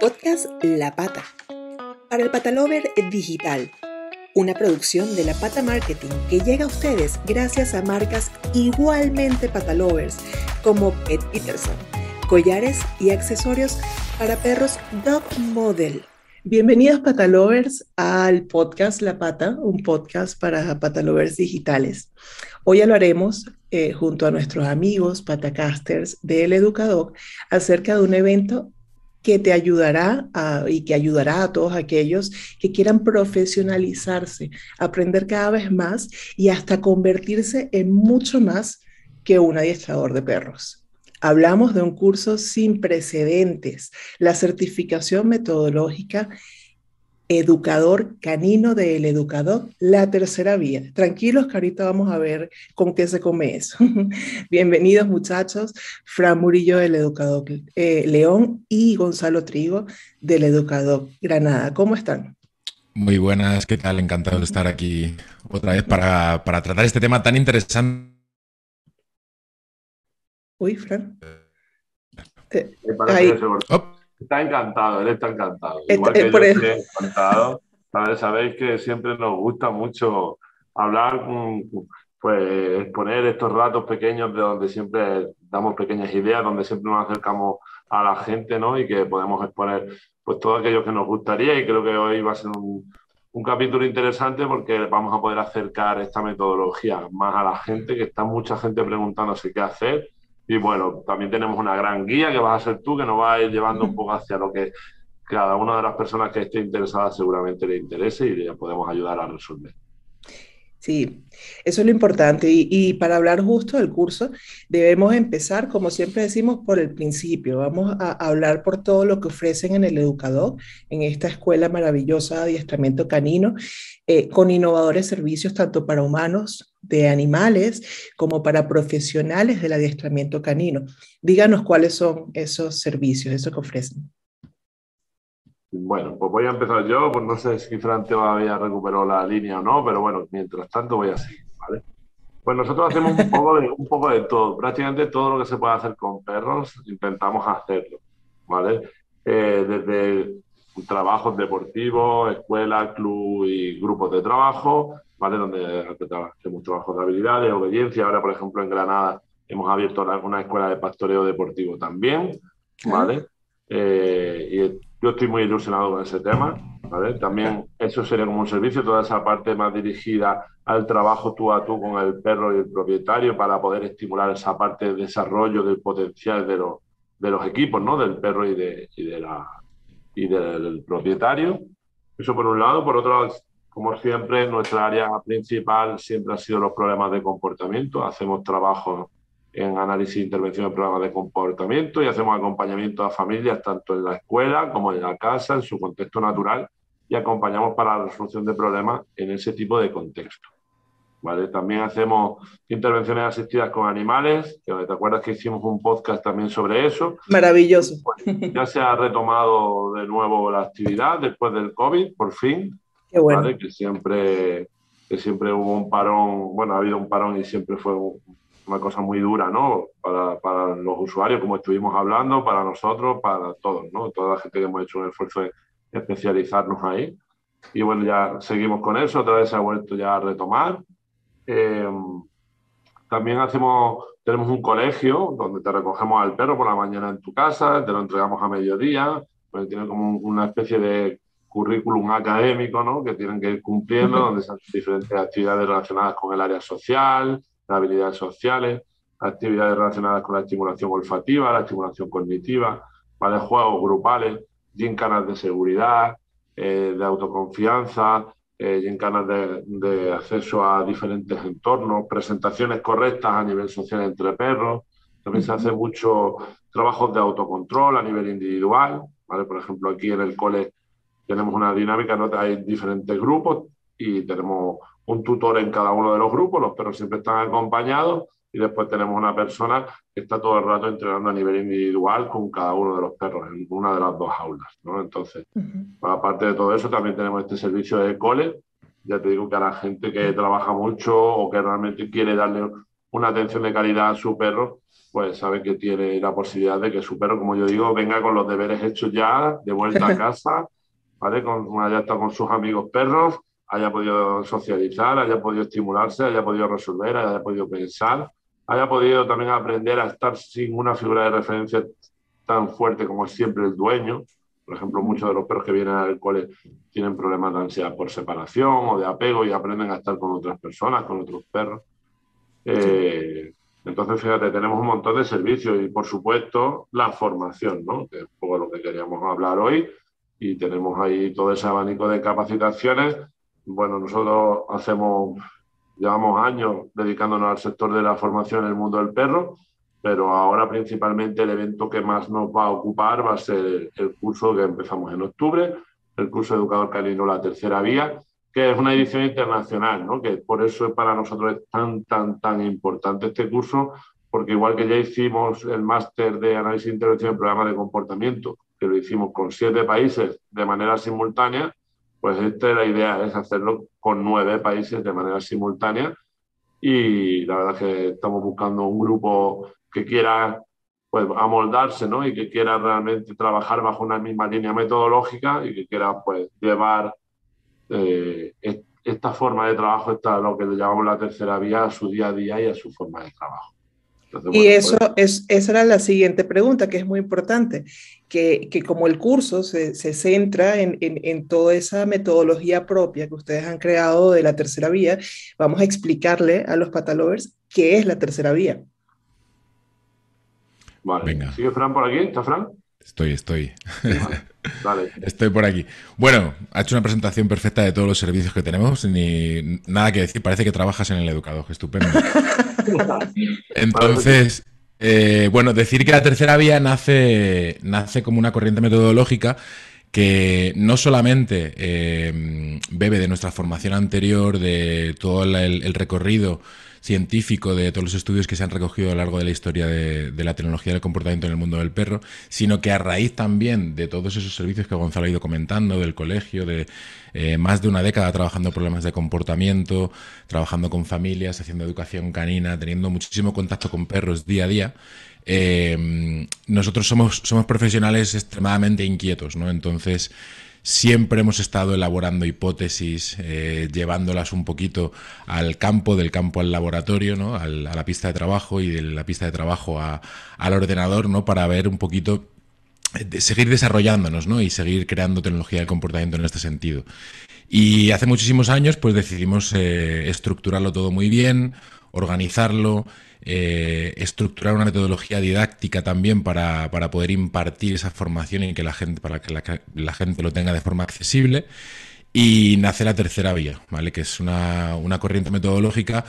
Podcast La Pata. Para el Patalover Digital. Una producción de La Pata Marketing que llega a ustedes gracias a marcas igualmente patalovers como Pet Peterson, collares y accesorios para perros Dog Model. Bienvenidos patalovers al podcast La Pata, un podcast para patalovers digitales. Hoy hablaremos eh, junto a nuestros amigos patacasters del Educador acerca de un evento que te ayudará y que ayudará a todos aquellos que quieran profesionalizarse, aprender cada vez más y hasta convertirse en mucho más que un adiestrador de perros. Hablamos de un curso sin precedentes, la certificación metodológica educador canino del educador, la tercera vía. Tranquilos que ahorita vamos a ver con qué se come eso. Bienvenidos muchachos, Fran Murillo del educador eh, León y Gonzalo Trigo del educador Granada. ¿Cómo están? Muy buenas, ¿qué tal? Encantado de estar aquí otra vez para, tratar este tema tan interesante. Uy, Fran. Eh, Está encantado, él está encantado. Igual que yo estoy encantado. Sabéis que siempre nos gusta mucho hablar, pues exponer estos ratos pequeños de donde siempre damos pequeñas ideas, donde siempre nos acercamos a la gente, ¿no? Y que podemos exponer pues todo aquello que nos gustaría y creo que hoy va a ser un, un capítulo interesante porque vamos a poder acercar esta metodología más a la gente, que está mucha gente preguntándose qué hacer y bueno, también tenemos una gran guía que vas a ser tú, que nos va a ir llevando un poco hacia lo que cada una de las personas que esté interesada seguramente le interese y le podemos ayudar a resolver. Sí, eso es lo importante. Y, para hablar justo del curso, debemos empezar, como siempre decimos, por el principio. Vamos a, hablar por todo lo que ofrecen en el educador, en esta escuela maravillosa de adiestramiento canino, eh, con innovadores servicios tanto para humanos de animales como para profesionales del adiestramiento canino. Díganos cuáles son esos servicios, eso que ofrecen. Bueno, pues voy a empezar yo, pues no sé si Fran todavía recuperó la línea o no, pero bueno, mientras tanto voy a seguir, ¿vale? Pues nosotros hacemos un poco de, un poco de todo, prácticamente todo lo que se puede hacer con perros, intentamos hacerlo, ¿vale? Eh, desde trabajos deportivos, escuelas, club y grupos de trabajo, ¿vale? Donde hacemos trabajos de habilidades, obediencia. Ahora, por ejemplo, en Granada hemos abierto una escuela de pastoreo deportivo también, ¿vale? Eh, y yo estoy muy ilusionado con ese tema. ¿vale? También eso sería como un servicio, toda esa parte más dirigida al trabajo tú a tú con el perro y el propietario para poder estimular esa parte de desarrollo del potencial de los, de los equipos, ¿no? del perro y, de, y, de la, y del propietario. Eso por un lado. Por otro lado, como siempre, nuestra área principal siempre ha sido los problemas de comportamiento. Hacemos trabajos en análisis e intervención de programas de comportamiento y hacemos acompañamiento a familias tanto en la escuela como en la casa, en su contexto natural, y acompañamos para la resolución de problemas en ese tipo de contexto. ¿Vale? También hacemos intervenciones asistidas con animales, que te acuerdas que hicimos un podcast también sobre eso. Maravilloso. Pues, ya se ha retomado de nuevo la actividad después del COVID, por fin. Qué bueno. Que siempre que siempre hubo un parón, bueno, ha habido un parón y siempre fue un, una cosa muy dura, ¿no? Para, para, los usuarios, como estuvimos hablando, para nosotros, para todos, ¿no? Toda la gente que hemos hecho un esfuerzo de especializarnos ahí. Y bueno, ya seguimos con eso, otra vez se ha vuelto ya a retomar. Eh, también hacemos, tenemos un colegio donde te recogemos al perro por la mañana en tu casa, te lo entregamos a mediodía, pues tiene como una especie de currículum académico, ¿no? Que tienen que ir cumpliendo, donde se hacen diferentes actividades relacionadas con el área social, habilidades sociales, actividades relacionadas con la estimulación olfativa, la estimulación cognitiva, ¿vale? juegos grupales, gincanas de seguridad, eh, de autoconfianza, eh, gincanas de, de, acceso a diferentes entornos, presentaciones correctas a nivel social entre perros. También se hace mucho trabajos de autocontrol a nivel individual. ¿vale? Por ejemplo, aquí en el cole tenemos una dinámica, ¿no? hay diferentes grupos y tenemos un tutor en cada uno de los grupos, los perros siempre están acompañados y después tenemos una persona que está todo el rato entrenando a nivel individual con cada uno de los perros en una de las dos aulas. ¿no? Entonces, aparte de todo eso, también tenemos este servicio de cole. Ya te digo que a la gente que trabaja mucho o que realmente quiere darle una atención de calidad a su perro, pues sabe que tiene la posibilidad de que su perro, como yo digo, venga con los deberes hechos ya, de vuelta a casa, ¿vale? Con, haya estado con sus amigos perros, haya podido socializar, haya podido estimularse, haya podido resolver, haya podido pensar, haya podido también aprender a estar sin una figura de referencia tan fuerte como es siempre el dueño. Por ejemplo, muchos de los perros que vienen al cole tienen problemas de ansiedad por separación o de apego y aprenden a estar con otras personas, con otros perros. Eh, entonces, fíjate, tenemos un montón de servicios y, por supuesto, la formación, ¿no? que es un poco lo que queríamos hablar hoy. Y tenemos ahí todo ese abanico de capacitaciones. Bueno, nosotros hacemos, llevamos años dedicándonos al sector de la formación en el mundo del perro, pero ahora principalmente el evento que más nos va a ocupar va a ser el curso que empezamos en octubre, el curso Educador Canino La Tercera Vía, que es una edición internacional, ¿no? que por eso para nosotros es tan, tan, tan importante este curso, porque igual que ya hicimos el máster de análisis de intervención en programas de comportamiento, que lo hicimos con siete países de manera simultánea, pues esta es la idea, es hacerlo con nueve países de manera simultánea y la verdad es que estamos buscando un grupo que quiera pues amoldarse ¿no? y que quiera realmente trabajar bajo una misma línea metodológica y que quiera pues llevar eh, esta forma de trabajo, esta, lo que llamamos la tercera vía, a su día a día y a su forma de trabajo. Y eso pues es, esa era la siguiente pregunta, que es muy importante, que, que como el curso se, se centra en, en, en, toda esa metodología propia que ustedes han creado de la tercera vía, vamos a explicarle a los patalovers qué es la tercera vía. Vale. Venga. ¿Sigue Fran por aquí? ¿Está Fran? Estoy, estoy. Estoy por aquí. Bueno, ha hecho una presentación perfecta de todos los servicios que tenemos, ni nada que decir, parece que trabajas en el educador, estupendo. Entonces, eh, bueno, decir que la tercera vía nace, nace como una corriente metodológica que no solamente eh, bebe de nuestra formación anterior, de todo el recorrido científico de todos los estudios que se han recogido a lo largo de la historia de, la tecnología del comportamiento en el mundo del perro, sino que a raíz también de todos esos servicios que Gonzalo ha ido comentando, del colegio, de eh, más de una década trabajando problemas de comportamiento, trabajando con familias, haciendo educación canina, teniendo muchísimo contacto con perros día a día, eh, nosotros somos, somos profesionales extremadamente inquietos, ¿no? Entonces, Siempre hemos estado elaborando hipótesis, eh, llevándolas un poquito al campo, del campo al laboratorio, ¿no? a la pista de trabajo y de la pista de trabajo al ordenador, ¿no? para ver un poquito, de seguir desarrollándonos ¿no? y seguir creando tecnología del comportamiento en este sentido. Y hace muchísimos años pues decidimos eh, estructurarlo todo muy bien, organizarlo, eh, estructurar una metodología didáctica también para, poder impartir esa formación y que la gente, para que la, gente lo tenga de forma accesible. Y nace la tercera vía, ¿vale? que es una, corriente metodológica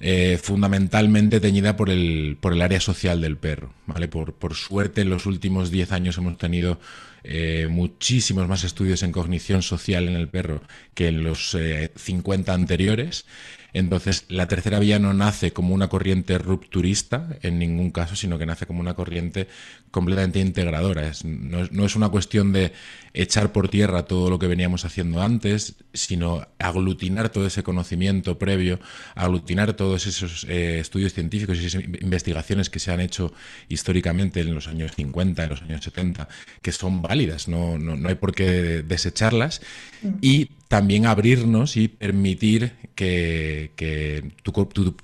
eh, fundamentalmente teñida por el, por el área social del perro. ¿vale? Por, por suerte, en los últimos 10 años hemos tenido eh, muchísimos más estudios en cognición social en el perro que en los 50 anteriores. Entonces, la tercera vía no nace como una corriente rupturista en ningún caso, sino que nace como una corriente completamente integradora. no, es, una cuestión de echar por tierra todo lo que veníamos haciendo antes, sino aglutinar todo ese conocimiento previo, aglutinar todos esos eh, estudios científicos y esas investigaciones que se han hecho históricamente en los años 50, en los años 70, que son válidas, no, no hay por qué desecharlas, mm. y también abrirnos y permitir que, tu,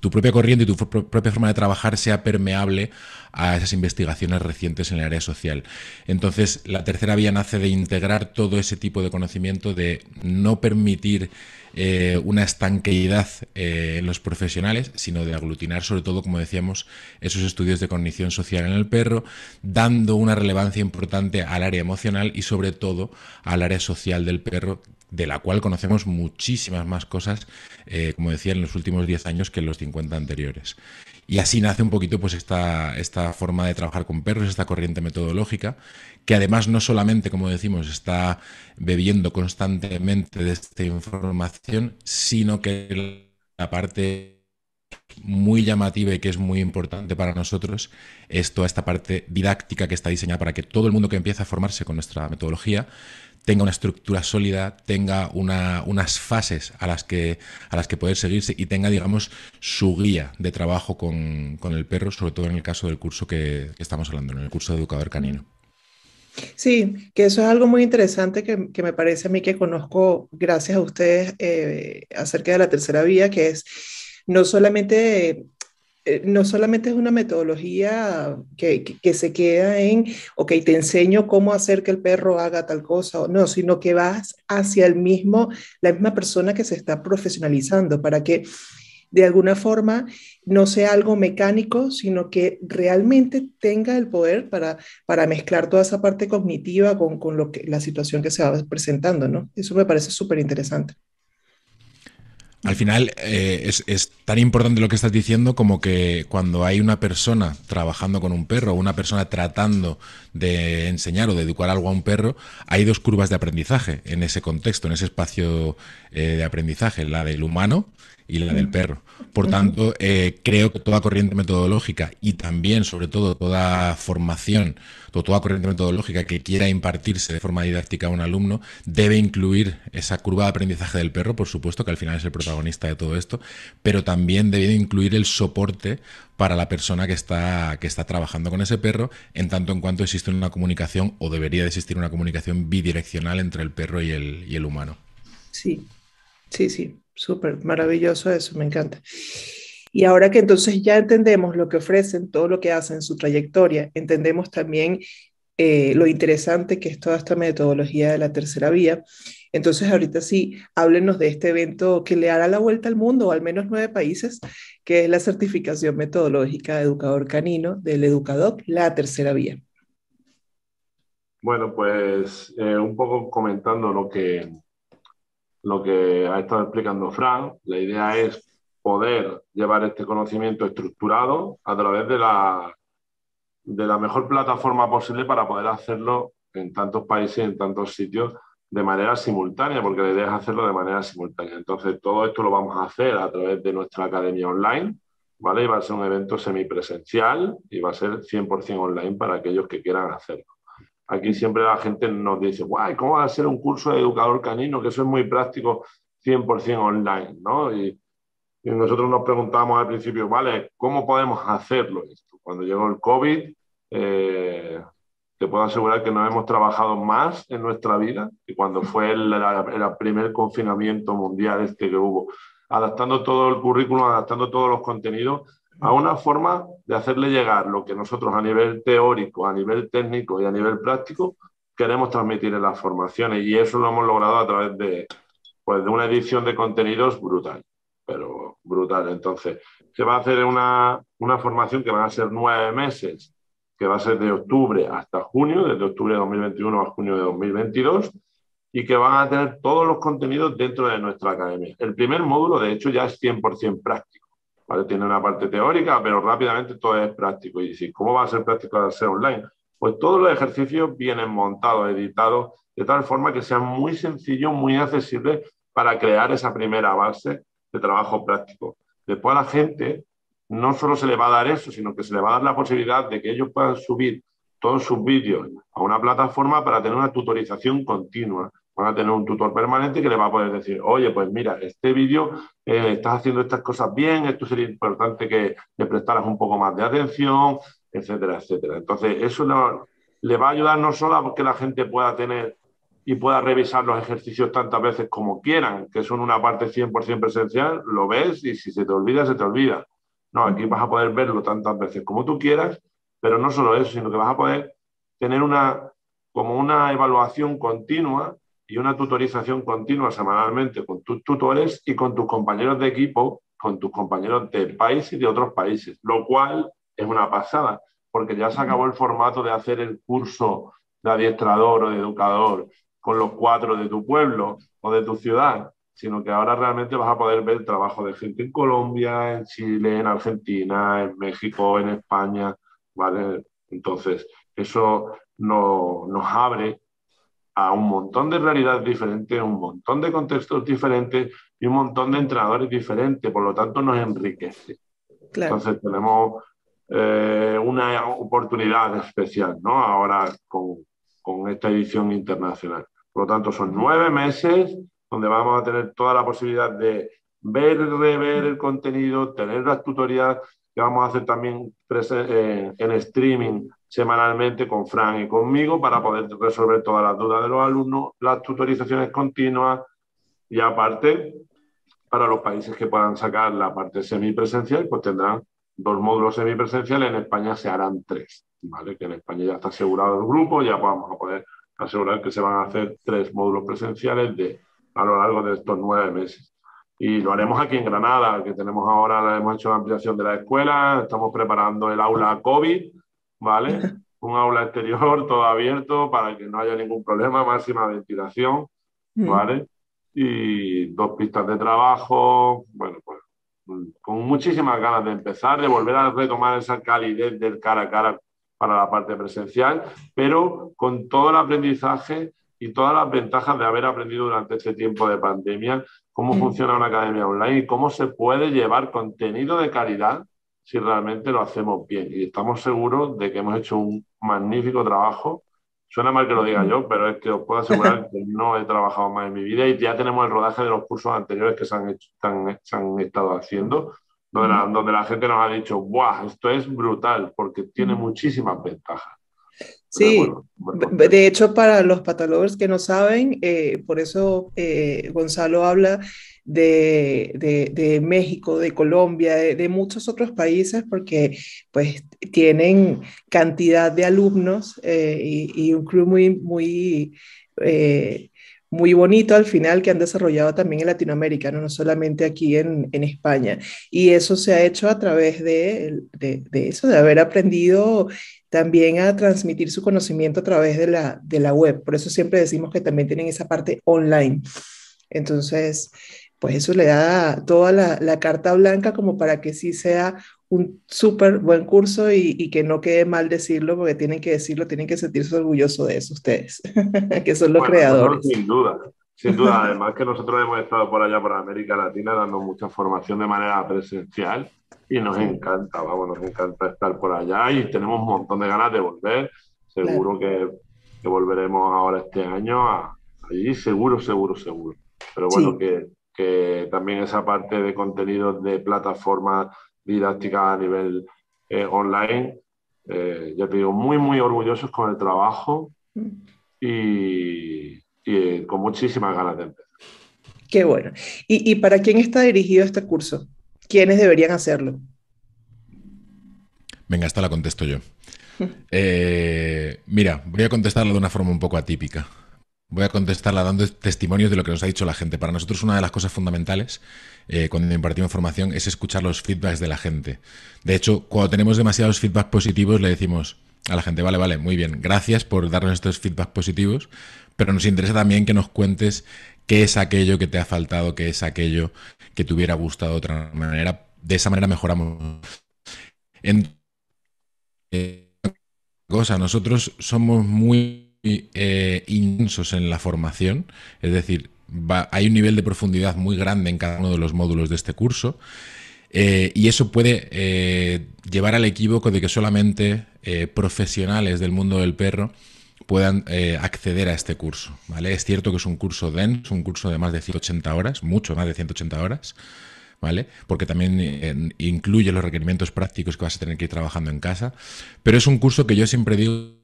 propia corriente y tu propia forma de trabajar sea permeable a esas investigaciones recientes en el área social. Entonces, la tercera vía nace de integrar todo ese tipo de conocimiento, de no permitir eh, una estanqueidad eh, en los profesionales, sino de aglutinar sobre todo, como decíamos, esos estudios de cognición social en el perro, dando una relevancia importante al área emocional y sobre todo al área social del perro, de la cual conocemos muchísimas más cosas, eh, como decía, en los últimos 10 años que en los 50 anteriores. Y así nace un poquito pues esta, esta forma de trabajar con perros, esta corriente metodológica, que además no solamente, como decimos, está bebiendo constantemente de esta información, sino que la parte muy llamativa y que es muy importante para nosotros es toda esta parte didáctica que está diseñada para que todo el mundo que empieza a formarse con nuestra metodología tenga una estructura sólida, tenga unas fases a las, que, a las que poder seguirse y tenga, digamos, su guía de trabajo con, el perro, sobre todo en el caso del curso que, estamos hablando, en el curso de educador canino. Sí, que eso es algo muy interesante que, me parece a mí que conozco gracias a ustedes eh, acerca de la tercera vía, que es no solamente eh, no solamente es una metodología que, que, se queda en, ok, te enseño cómo hacer que el perro haga tal cosa, o no, sino que vas hacia el mismo, la misma persona que se está profesionalizando para que de alguna forma no sea algo mecánico, sino que realmente tenga el poder para, para mezclar toda esa parte cognitiva con, con lo que, la situación que se va presentando, ¿no? Eso me parece súper interesante. Al final eh, es, tan importante lo que estás diciendo como que cuando hay una persona trabajando con un perro, una persona tratando de enseñar o de educar algo a un perro, hay dos curvas de aprendizaje en ese contexto, en ese espacio eh, de aprendizaje, la del humano y la del perro. Por tanto, eh, creo que toda corriente metodológica y también, sobre todo, toda formación, toda corriente metodológica que quiera impartirse de forma didáctica a un alumno debe incluir esa curva de aprendizaje del perro, por supuesto, que al final es el protagonista de todo esto, pero también debe incluir el soporte para la persona que está, que está trabajando con ese perro, en tanto en cuanto existe una comunicación o debería de existir una comunicación bidireccional entre el perro y el, y el humano. Sí, sí, sí. Súper maravilloso eso, me encanta. Y ahora que entonces ya entendemos lo que ofrecen, todo lo que hacen, su trayectoria, entendemos también eh, lo interesante que es toda esta metodología de la tercera vía. Entonces, ahorita sí, háblenos de este evento que le hará la vuelta al mundo, o al menos nueve países, que es la certificación metodológica de educador canino del Educadoc, la tercera vía. Bueno, pues eh, un poco comentando lo que, lo que ha estado explicando Fran. La idea es poder llevar este conocimiento estructurado a través de la, de la mejor plataforma posible para poder hacerlo en tantos países, en tantos sitios, de manera simultánea, porque la idea es hacerlo de manera simultánea. Entonces, todo esto lo vamos a hacer a través de nuestra academia online, ¿vale? Y va a ser un evento semipresencial y va a ser 100% online para aquellos que quieran hacerlo. Aquí siempre la gente nos dice, guay, ¿cómo va a ser un curso de educador canino? Que eso es muy práctico, 100% online, ¿no? Y, nosotros nos preguntamos al principio, vale, ¿cómo podemos hacerlo esto? Cuando llegó el COVID, eh, te puedo asegurar que no hemos trabajado más en nuestra vida que cuando fue el, el, primer confinamiento mundial este que hubo, adaptando todo el currículum, adaptando todos los contenidos a una forma de hacerle llegar lo que nosotros a nivel teórico, a nivel técnico y a nivel práctico queremos transmitir en las formaciones y eso lo hemos logrado a través de, pues, de una edición de contenidos brutal, pero brutal. Entonces, se va a hacer una, una formación que van a ser nueve meses, que va a ser de octubre hasta junio, desde octubre de 2021 a junio de 2022 y que van a tener todos los contenidos dentro de nuestra academia. El primer módulo, de hecho, ya es 100% práctico. Tiene una parte teórica, pero rápidamente todo es práctico. Y si, ¿cómo va a ser práctico al ser online? Pues todos los ejercicios vienen montados, editados, de tal forma que sean muy sencillos, muy accesibles para crear esa primera base de trabajo práctico. Después a la gente no solo se le va a dar eso, sino que se le va a dar la posibilidad de que ellos puedan subir todos sus vídeos a una plataforma para tener una tutorización continua van a tener un tutor permanente que le va a poder decir, oye, pues mira, este vídeo eh, estás haciendo estas cosas bien, esto sería importante que le prestaras un poco más de atención, etcétera, etcétera. Entonces, eso le va a ayudar no solo a que la gente pueda tener y pueda revisar los ejercicios tantas veces como quieran, que son una parte 100% presencial, lo ves y si se te olvida, se te olvida. No, aquí vas a poder verlo tantas veces como tú quieras, pero no solo eso, sino que vas a poder tener una, como una evaluación continua y una tutorización continua semanalmente con tus tutores y con tus compañeros de equipo, con tus compañeros de país y de otros países, lo cual es una pasada, porque ya se acabó el formato de hacer el curso de adiestrador o de educador con los cuatro de tu pueblo o de tu ciudad, sino que ahora realmente vas a poder ver el trabajo de gente en Colombia, en Chile, en Argentina, en México, en España, ¿vale? Entonces, eso nos abre a un montón de realidades diferentes, un montón de contextos diferentes y un montón de entrenadores diferentes, por lo tanto nos enriquece. Entonces tenemos eh, una oportunidad especial, ¿no? Ahora con, con, esta edición internacional. Por lo tanto, son nueve meses donde vamos a tener toda la posibilidad de ver rever el contenido, tener las tutorías que vamos a hacer también eh, en streaming semanalmente con Fran y conmigo para poder resolver todas las dudas de los alumnos, las tutorizaciones continuas y aparte, para los países que puedan sacar la parte semipresencial, pues tendrán dos módulos semipresenciales, en España se harán tres, ¿vale? Que en España ya está asegurado el grupo, ya vamos a poder asegurar que se van a hacer tres módulos presenciales de, a lo largo de estos nueve meses. Y lo haremos aquí en Granada, que tenemos ahora, hemos hecho la ampliación de la escuela, estamos preparando el aula COVID, ¿vale? Un aula exterior, todo abierto, para que no haya ningún problema, máxima ventilación, mm. ¿vale? Y dos pistas de trabajo, bueno, pues con muchísimas ganas de empezar, de volver a retomar esa calidez del cara a cara para la parte presencial, pero con todo el aprendizaje y todas las ventajas de haber aprendido durante este tiempo de pandemia cómo mm. funciona una academia online y cómo se puede llevar contenido de calidad si realmente lo hacemos bien. Y estamos seguros de que hemos hecho un magnífico trabajo. Suena mal que lo diga yo, pero es que os puedo asegurar que no he trabajado más en mi vida y ya tenemos el rodaje de los cursos anteriores que se han, hecho, se han estado haciendo, donde la, donde la gente nos ha dicho, ¡guau! Esto es brutal porque tiene muchísimas ventajas. Sí, de hecho para los patalovers que no saben, eh, por eso eh, Gonzalo habla de, México, de Colombia, de, muchos otros países, porque pues tienen cantidad de alumnos eh, y, un crew muy, muy, muy bonito al final que han desarrollado también en Latinoamérica, no, solamente aquí en, España. Y eso se ha hecho a través de, de eso, de haber aprendido también a transmitir su conocimiento a través de la, de la web. Por eso siempre decimos que también tienen esa parte online. Entonces, pues eso le da toda la, la carta blanca como para que sí sea un súper buen curso y, y, que no quede mal decirlo, porque tienen que decirlo, tienen que sentirse orgullosos de eso ustedes, que son los creadores. sin duda, sin duda. Además que nosotros hemos estado por allá, por América Latina, dando mucha formación de manera presencial y nos encanta, vamos, nos encanta estar por allá y tenemos un montón de ganas de volver. Seguro que, que, volveremos ahora este año a, allí, seguro, seguro, seguro. Pero bueno, que, que, también esa parte de contenidos de plataformas didácticas a nivel eh, online, eh, ya te digo, muy, muy orgullosos con el trabajo mm. y, y con muchísimas ganas de empezar. Qué bueno. ¿Y, ¿Y para quién está dirigido este curso? ¿Quiénes deberían hacerlo? Venga, esta la contesto yo. Eh, mira, voy a contestarla de una forma un poco atípica. Voy a contestarla dando testimonios de lo que nos ha dicho la gente. Para nosotros una de las cosas fundamentales eh, cuando impartimos formación es escuchar los feedbacks de la gente. De hecho, cuando tenemos demasiados feedbacks positivos le decimos a la gente, vale, vale, muy bien, gracias por darnos estos feedbacks positivos, pero nos interesa también que nos cuentes qué es aquello que te ha faltado, qué es aquello que te hubiera gustado de otra manera. De esa manera mejoramos. En, eh, cosa, nosotros somos muy eh, intensos en la formación, es decir, hay un nivel de profundidad muy grande en cada uno de los módulos de este curso. Eh, y eso puede llevar al equívoco de que solamente profesionales del mundo del perro puedan acceder a este curso. ¿vale? Es cierto que es un curso denso, un curso de más de 180 horas, mucho más de 180 horas, ¿vale? Porque también eh, incluye los requerimientos prácticos que vas a tener que ir trabajando en casa. Pero es un curso que yo siempre digo.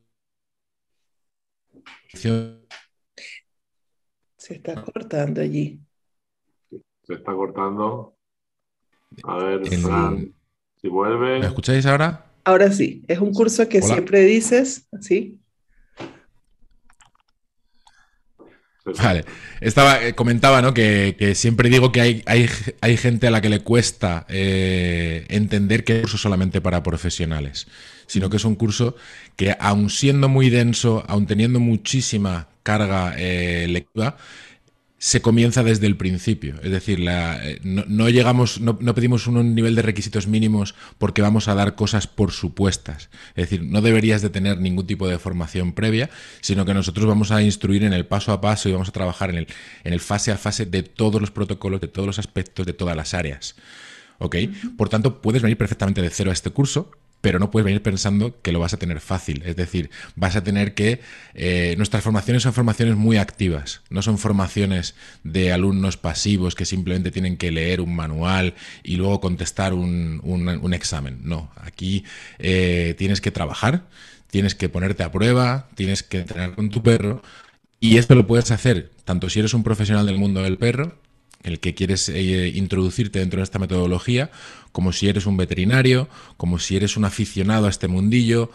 Se está cortando allí. Se está cortando. A ver, si vuelve. ¿Me escucháis ahora? Ahora sí. Es un curso que siempre dices, ¿sí? Vale. Estaba, eh, comentaba ¿no? que, siempre digo que hay, gente a la que le cuesta eh, entender que es un curso solamente para profesionales, sino que es un curso que, aun siendo muy denso, aun teniendo muchísima carga eh, lectiva, se comienza desde el principio. Es decir, eh, no, llegamos, no, pedimos un nivel de requisitos mínimos porque vamos a dar cosas por supuestas. Es decir, no deberías de tener ningún tipo de formación previa, sino que nosotros vamos a instruir en el paso a paso y vamos a trabajar en el, en el fase a fase de todos los protocolos, de todos los aspectos, de todas las áreas. ¿Ok? Por tanto, puedes venir perfectamente de cero a este curso, pero no puedes venir pensando que lo vas a tener fácil. Es decir, vas a tener que... Eh, nuestras formaciones son formaciones muy activas, no son formaciones de alumnos pasivos que simplemente tienen que leer un manual y luego contestar un, examen. No, aquí eh, tienes que trabajar, tienes que ponerte a prueba, tienes que entrenar con tu perro y esto lo puedes hacer tanto si eres un profesional del mundo del perro, el que quieres eh, introducirte dentro de esta metodología, como si eres un veterinario, como si eres un aficionado a este mundillo,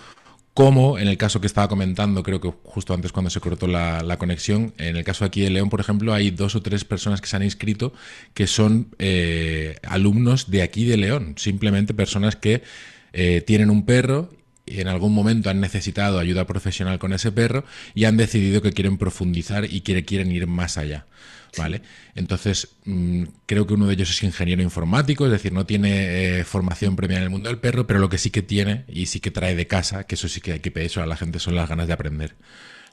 como en el caso que estaba comentando, creo que justo antes cuando se cortó la, conexión, en el caso aquí de León, por ejemplo, hay dos o tres personas que se han inscrito que son eh, alumnos de aquí de León, simplemente personas que eh, tienen un perro y en algún momento han necesitado ayuda profesional con ese perro y han decidido que quieren profundizar y quieren ir más allá. ¿Vale? Entonces, mm, creo que uno de ellos es ingeniero informático, es decir, no tiene eh, formación previa en el mundo del perro, pero lo que sí que tiene y sí que trae de casa, que eso sí que hay que pedir eso a la gente, son las ganas de aprender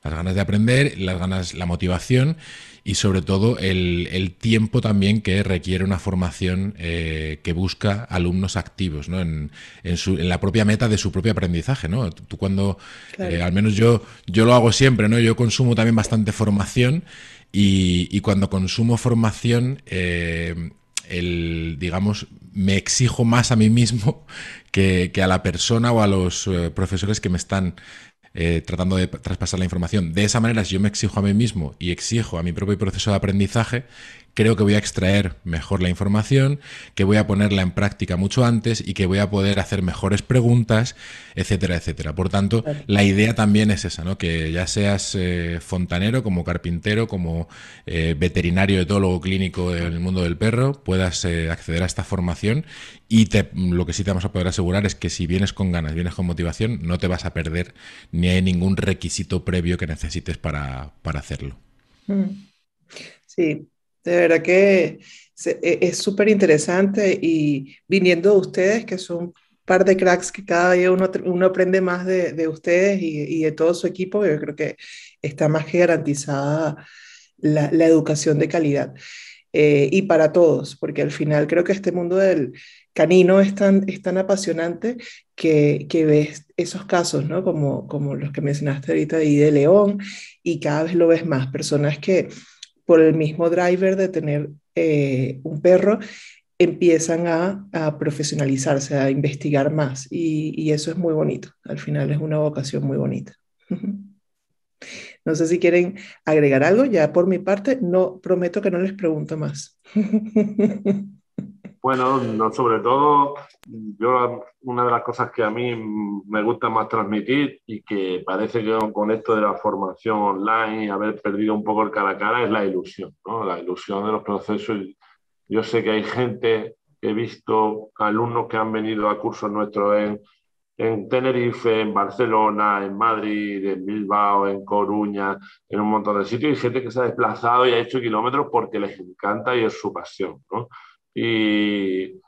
las ganas de aprender, las ganas, la motivación y sobre todo el, tiempo también que requiere una formación eh, que busca alumnos activos ¿no? en, en, la propia meta de su propio aprendizaje. ¿no? Tú cuando, eh, al menos yo, yo lo hago siempre, ¿no? yo consumo también bastante formación y, cuando consumo formación, eh, el, digamos, me exijo más a mí mismo que, que a la persona o a los profesores que me están eh, tratando de traspasar la información. De esa manera, si yo me exijo a mí mismo y exijo a mi propio proceso de aprendizaje, creo que voy a extraer mejor la información, que voy a ponerla en práctica mucho antes y que voy a poder hacer mejores preguntas, etcétera, etcétera. Por tanto, la idea también es esa, ¿no? Que ya seas eh, fontanero, como carpintero, como eh, veterinario, etólogo clínico en el mundo del perro, puedas eh, acceder a esta formación y lo que sí te vamos a poder asegurar es que si vienes con ganas, vienes con motivación, no te vas a perder ni hay ningún requisito previo que necesites para, hacerlo. Mm. Sí, de verdad que e, es súper interesante y viniendo de ustedes, que son par de cracks que cada día uno, uno aprende más de, de ustedes y, y, de todo su equipo, yo creo que está más que garantizada la, la educación de calidad. Eh, y para todos, porque al final creo que este mundo del canino es tan, es tan apasionante que, que ves esos casos, ¿no? Como, como los que mencionaste ahorita y de León, y cada vez lo ves más, personas que por el mismo driver de tener eh, un perro, empiezan a, profesionalizarse, a investigar más y, eso es muy bonito. Al final es una vocación muy bonita. No sé si quieren agregar algo, ya por mi parte, no prometo que no les pregunto más. Bueno, no, sobre todo, yo una de las cosas que a mí me gusta más transmitir y que parece que con esto de la formación online y haber perdido un poco el cara a cara es la ilusión, ¿no? La ilusión de los procesos. Yo sé que hay gente, he visto alumnos que han venido a cursos nuestros en, en Tenerife, en Barcelona, en Madrid, en Bilbao, en Coruña, en un montón de sitios, y gente que se ha desplazado y ha hecho kilómetros porque les encanta y es su pasión, ¿no? Y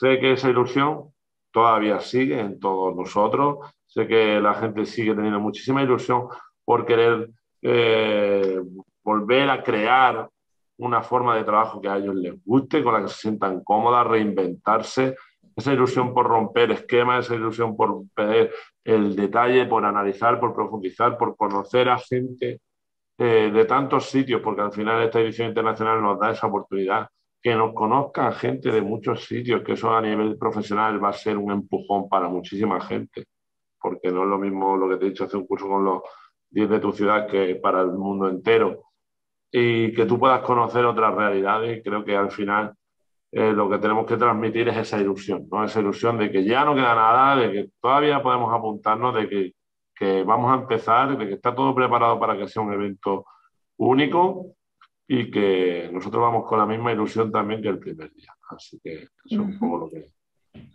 sé que esa ilusión todavía sigue en todos nosotros. Sé que la gente sigue teniendo muchísima ilusión por querer eh, volver a crear una forma de trabajo que a ellos les guste, con la que se sientan cómodas, reinventarse. Esa ilusión por romper esquemas, esa ilusión por pedir el detalle, por analizar, por profundizar, por conocer a gente eh, de tantos sitios, porque al final esta edición internacional nos da esa oportunidad que nos conozca gente de muchos sitios, que eso a nivel profesional va a ser un empujón para muchísima gente, porque no es lo mismo lo que te he dicho, hacer un curso con los 10 de tu ciudad que para el mundo entero, y que tú puedas conocer otras realidades, creo que al final eh, lo que tenemos que transmitir es esa ilusión, ¿no? esa ilusión de que ya no queda nada, de que todavía podemos apuntarnos, de que, que vamos a empezar, de que está todo preparado para que sea un evento único y que nosotros vamos con la misma ilusión también que el primer día. Así que eso es un poco lo que,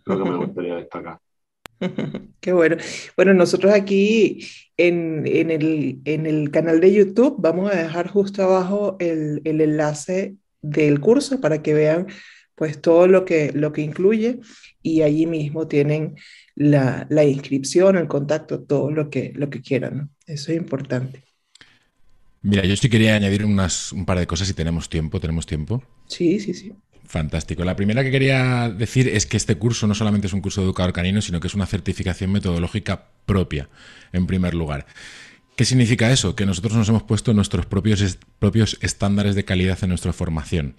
lo que me gustaría destacar. Qué bueno. Bueno, nosotros aquí en, en, el, en, el, canal de YouTube vamos a dejar justo abajo el, el, enlace del curso para que vean pues todo lo que, lo que incluye y allí mismo tienen la, la inscripción, el contacto, todo lo que, lo que quieran. Eso es importante. Mira, yo sí quería añadir unas, un par de cosas si tenemos tiempo. ¿Tenemos tiempo? Sí, sí, sí. Fantástico. La primera que quería decir es que este curso no solamente es un curso de educador canino, sino que es una certificación metodológica propia, en primer lugar. ¿Qué significa eso? Que nosotros nos hemos puesto nuestros propios, propios estándares de calidad en nuestra formación.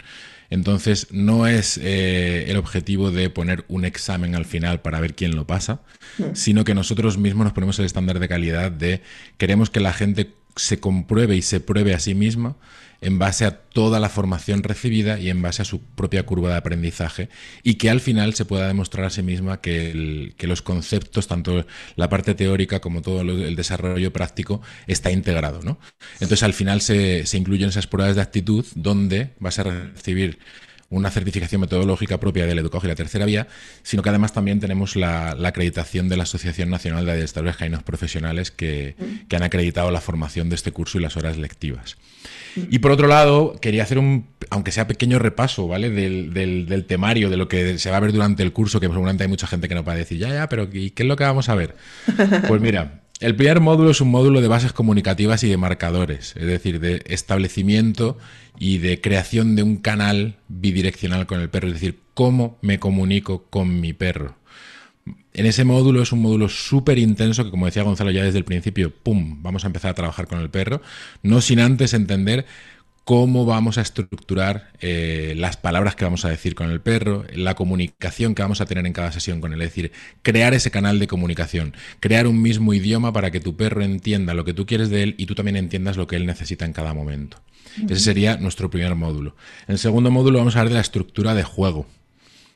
Entonces, no es eh, el objetivo de poner un examen al final para ver quién lo pasa, mm. sino que nosotros mismos nos ponemos el estándar de calidad de queremos que la gente se compruebe y se pruebe a sí misma en base a toda la formación recibida y en base a su propia curva de aprendizaje y que al final se pueda demostrar a sí misma que, los conceptos, tanto la parte teórica como todo el desarrollo práctico, está integrado. ¿no? Entonces al final se, se incluyen esas pruebas de actitud donde vas a recibir una certificación metodológica propia del Educado y la tercera vía, sino que además también tenemos la, acreditación de la Asociación Nacional de Adestradores Cainos Profesionales que, que, han acreditado la formación de este curso y las horas lectivas. Y por otro lado, quería hacer un, aunque sea pequeño repaso, ¿vale? Del, del, temario, de lo que se va a ver durante el curso, que seguramente hay mucha gente que no va a decir, ya, ya, pero ¿y qué es lo que vamos a ver? Pues mira, el primer módulo es un módulo de bases comunicativas y de marcadores, es decir, de establecimiento y de creación de un canal bidireccional con el perro, es decir, cómo me comunico con mi perro. En ese módulo es un módulo súper intenso que, como decía Gonzalo ya desde el principio, ¡pum!, vamos a empezar a trabajar con el perro, no sin antes entender cómo vamos a estructurar eh, las palabras que vamos a decir con el perro, la comunicación que vamos a tener en cada sesión con él, es decir, crear ese canal de comunicación, crear un mismo idioma para que tu perro entienda lo que tú quieres de él y tú también entiendas lo que él necesita en cada momento. Ese sería nuestro primer módulo. En el segundo módulo vamos a hablar de la estructura de juego.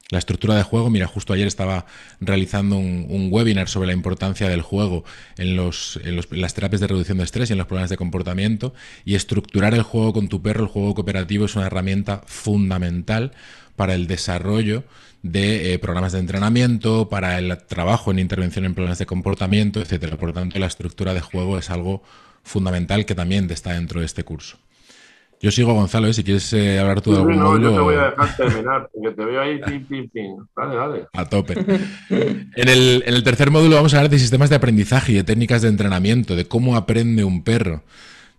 La estructura de juego, mira, justo ayer estaba realizando un, webinar sobre la importancia del juego en, los, las terapias de reducción de estrés y en los problemas de comportamiento. Y estructurar el juego con tu perro, el juego cooperativo, es una herramienta fundamental para el desarrollo de eh, programas de entrenamiento, para el trabajo en intervención en problemas de comportamiento, etcétera. Por lo tanto, la estructura de juego es algo fundamental que también está dentro de este curso. Yo sigo Gonzalo, ¿eh? si quieres eh, hablar tú de algún no, Yo te voy a dejar terminar, porque te veo ahí, pim, pim, pim. Dale, dale. A tope. en, el, en el tercer módulo vamos a hablar de sistemas de aprendizaje y de técnicas de entrenamiento, de cómo aprende un perro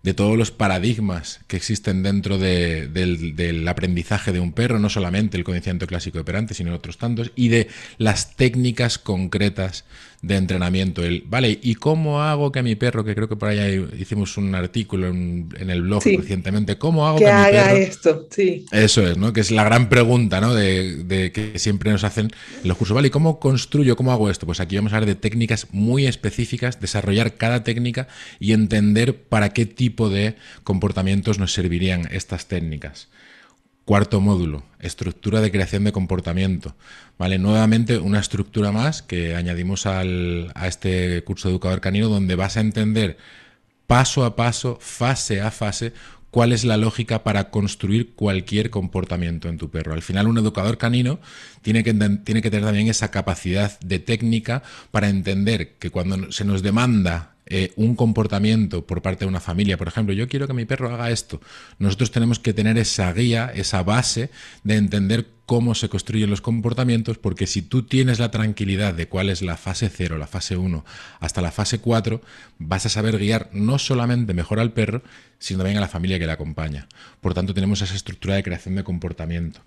de todos los paradigmas que existen dentro del, aprendizaje de un perro, no solamente el conocimiento clásico operante, sino otros tantos, y de las técnicas concretas de entrenamiento. El, vale, ¿y cómo hago que a mi perro, que creo que por ahí hicimos un artículo en, el blog recientemente, ¿cómo hago que, haga esto? Sí. Eso es, ¿no? Que es la gran pregunta, ¿no? De, que siempre nos hacen en los cursos, ¿vale? ¿Y cómo construyo, cómo hago esto? Pues aquí vamos a hablar de técnicas muy específicas, desarrollar cada técnica y entender para qué tipo de comportamientos nos servirían estas técnicas. Cuarto módulo, estructura de creación de comportamiento. Vale, nuevamente una estructura más que añadimos a este curso de educador canino donde vas a entender paso a paso, fase a fase, cuál es la lógica para construir cualquier comportamiento en tu perro. Al final, un educador canino tiene que, tiene que tener también esa capacidad de técnica para entender que cuando se nos demanda eh, un comportamiento por parte de una familia, por ejemplo, yo quiero que mi perro haga esto, nosotros tenemos que tener esa guía, esa base de entender cómo se construyen los comportamientos, porque si tú tienes la tranquilidad de cuál es la fase 0, la fase 1, hasta la fase 4, vas a saber guiar no solamente mejor al perro, sino también a la familia que le acompaña. Por tanto, tenemos esa estructura de creación de comportamiento.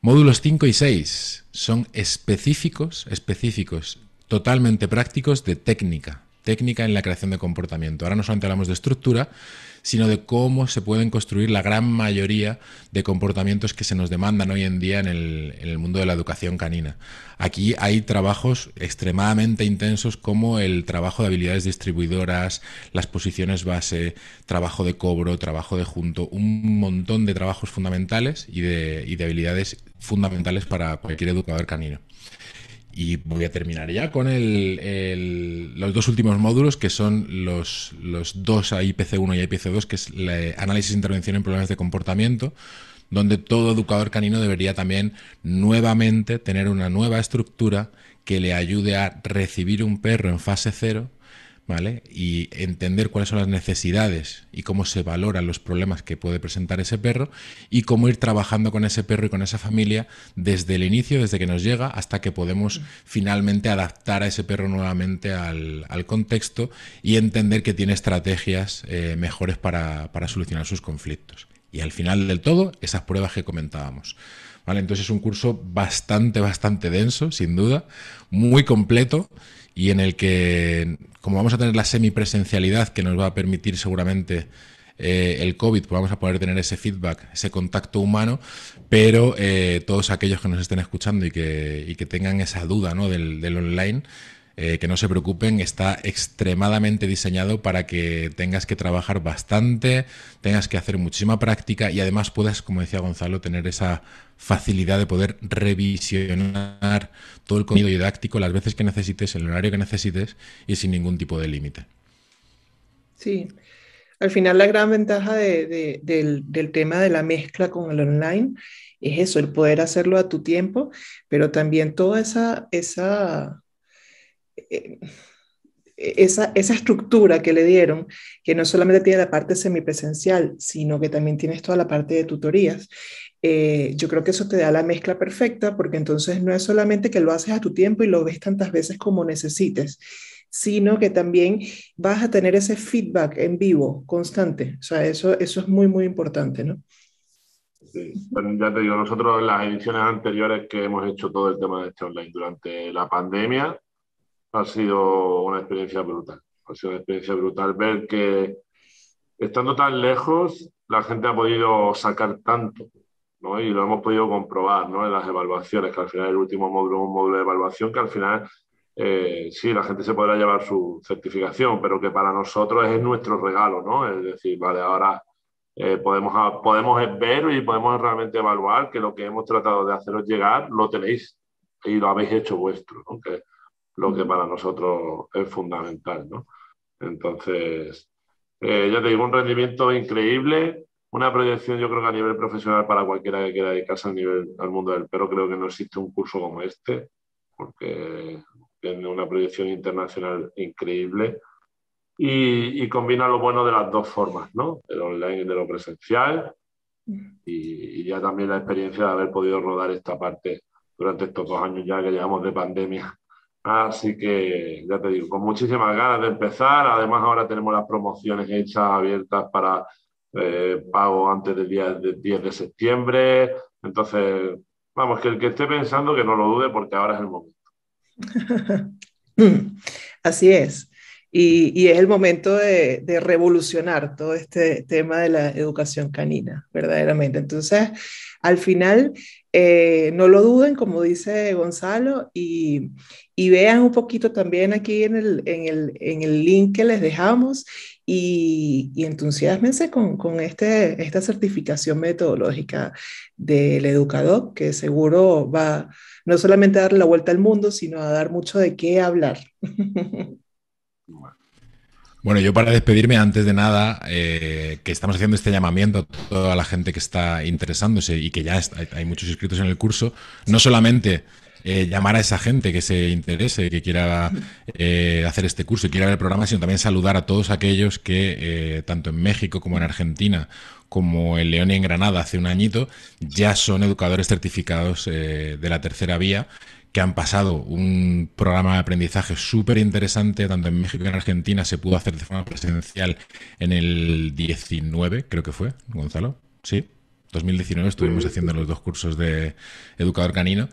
Módulos 5 y 6 son específicos, específicos, totalmente prácticos de técnica, técnica en la creación de comportamiento. Ahora no solamente hablamos de estructura, sino de cómo se pueden construir la gran mayoría de comportamientos que se nos demandan hoy en día en el, mundo de la educación canina. Aquí hay trabajos extremadamente intensos como el trabajo de habilidades distribuidoras, las posiciones base, trabajo de cobro, trabajo de junto, un montón de trabajos fundamentales y de, y de habilidades fundamentales para cualquier educador canino. Y voy a terminar ya con los dos últimos módulos, que son los, dos IPC1 y IPC2, que es el análisis e intervención en problemas de comportamiento, donde todo educador canino debería también nuevamente tener una nueva estructura que le ayude a recibir un perro en fase cero ¿vale? Y entender cuáles son las necesidades y cómo se valoran los problemas que puede presentar ese perro y cómo ir trabajando con ese perro y con esa familia desde el inicio, desde que nos llega, hasta que podemos finalmente adaptar a ese perro nuevamente al, contexto y entender que tiene estrategias eh, mejores para, para solucionar sus conflictos. Y al final del todo, esas pruebas que comentábamos. ¿vale? Entonces es un curso bastante, bastante denso, sin duda, muy completo y en el que, como vamos a tener la semipresencialidad que nos va a permitir seguramente eh, el COVID, pues vamos a poder tener ese feedback, ese contacto humano, pero eh, todos aquellos que nos estén escuchando y que, que tengan esa duda ¿no? del, del online, eh, que no se preocupen, está extremadamente diseñado para que tengas que trabajar bastante, tengas que hacer muchísima práctica y además puedas, como decía Gonzalo, tener esa facilidad de poder revisionar todo el contenido didáctico las veces que necesites, el horario que necesites y sin ningún tipo de límite. Sí, al final la gran ventaja del, tema de la mezcla con el online es eso, el poder hacerlo a tu tiempo, pero también toda esa, esa, esa, estructura que le dieron, que no solamente tiene la parte semipresencial, sino que también tienes toda la parte de tutorías. Eh, yo creo que eso te da la mezcla perfecta porque entonces no es solamente que lo haces a tu tiempo y lo ves tantas veces como necesites, sino que también vas a tener ese feedback en vivo constante. O sea, eso, eso es muy, muy importante, ¿no? Sí, ya te digo, nosotros en las ediciones anteriores que hemos hecho todo el tema de este online durante la pandemia, ha sido una experiencia brutal. Ha sido una experiencia brutal ver que estando tan lejos, la gente ha podido sacar tanto, ¿no? Y lo hemos podido comprobar, ¿no? En las evaluaciones, que al final el último módulo es un módulo de evaluación que al final, eh, sí, la gente se podrá llevar su certificación, pero que para nosotros es nuestro regalo, ¿no? Es decir, vale, ahora eh, podemos, podemos ver y podemos realmente evaluar que lo que hemos tratado de haceros llegar lo tenéis y lo habéis hecho vuestro, ¿no? Lo que para nosotros es fundamental, ¿no? Entonces, eh, ya te digo, un rendimiento increíble, una proyección yo creo que a nivel profesional para cualquiera que quiera dedicarse al, nivel, al mundo del perro, creo que no existe un curso como este, porque tiene una proyección internacional increíble y, combina lo bueno de las dos formas, ¿no? El online y de lo presencial y, y ya también la experiencia de haber podido rodar esta parte durante estos dos años ya que llevamos de pandemia Así que, ya te digo, con muchísimas ganas de empezar. Además, ahora tenemos las promociones hechas, abiertas para eh, pago antes del día 10 de septiembre. Entonces, vamos, que el que esté pensando que no lo dude porque ahora es el momento. Así es. Y, es el momento de, de, revolucionar todo este tema de la educación canina, verdaderamente. Entonces, al final, eh, no lo duden, como dice Gonzalo, y, vean un poquito también aquí en el, en el, link que les dejamos y, entusiasmense con, con este, esta certificación metodológica del educador, que seguro va no solamente a dar la vuelta al mundo, sino a dar mucho de qué hablar. Yo para despedirme, antes de nada, eh, que estamos haciendo este llamamiento a toda la gente que está interesándose y que ya hay muchos inscritos en el curso, no solamente eh, llamar a esa gente que se interese, que quiera eh, hacer este curso y quiera ver el programa, sino también saludar a todos aquellos que, tanto en México como en Argentina, como en León y en Granada hace un añito, ya son educadores certificados de la tercera vía que han pasado un programa de aprendizaje súper interesante, tanto en México como en Argentina se pudo hacer de forma presencial en el 19, creo que fue, Gonzalo. Sí, 2019 estuvimos haciendo los dos cursos de educador canino.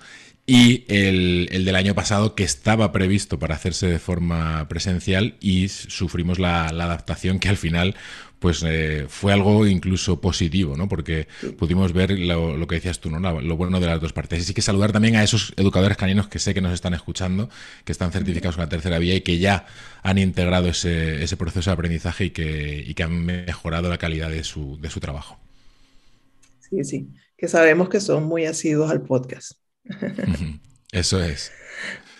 Y el, el, del año pasado, que estaba previsto para hacerse de forma presencial y sufrimos la, la adaptación que al final pues eh, fue algo incluso positivo, ¿no? Porque pudimos ver lo, que decías tú, ¿no? Lo, bueno de las dos partes. Y sí que saludar también a esos educadores caninos que sé que nos están escuchando, que están certificados con la tercera vía y que ya han integrado ese, ese proceso de aprendizaje y que, y que han mejorado la calidad de su, de su trabajo. Sí, sí, que sabemos que son muy asiduos al podcast. Eso es.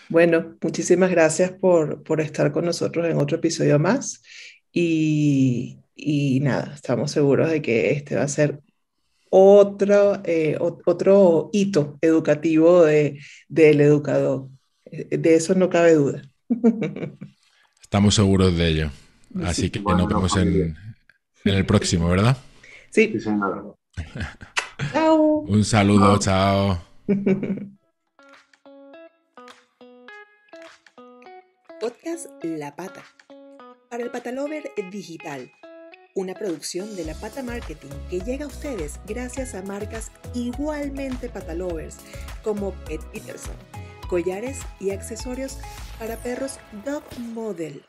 Bueno, muchísimas gracias por, por estar con nosotros en otro episodio más. Y, y nada, estamos seguros de que este va a ser otro, eh, otro hito educativo de, del educador. Eh, de eso no cabe duda. Estamos seguros de ello. Así que nos vemos en, en, el próximo, ¿verdad? Sí. chao. Un saludo, chao. Podcast La Pata. Para el Patalover Digital una producción de la Pata Marketing que llega a ustedes gracias a marcas igualmente patalovers como Pet Peterson, collares y accesorios para perros Dog Model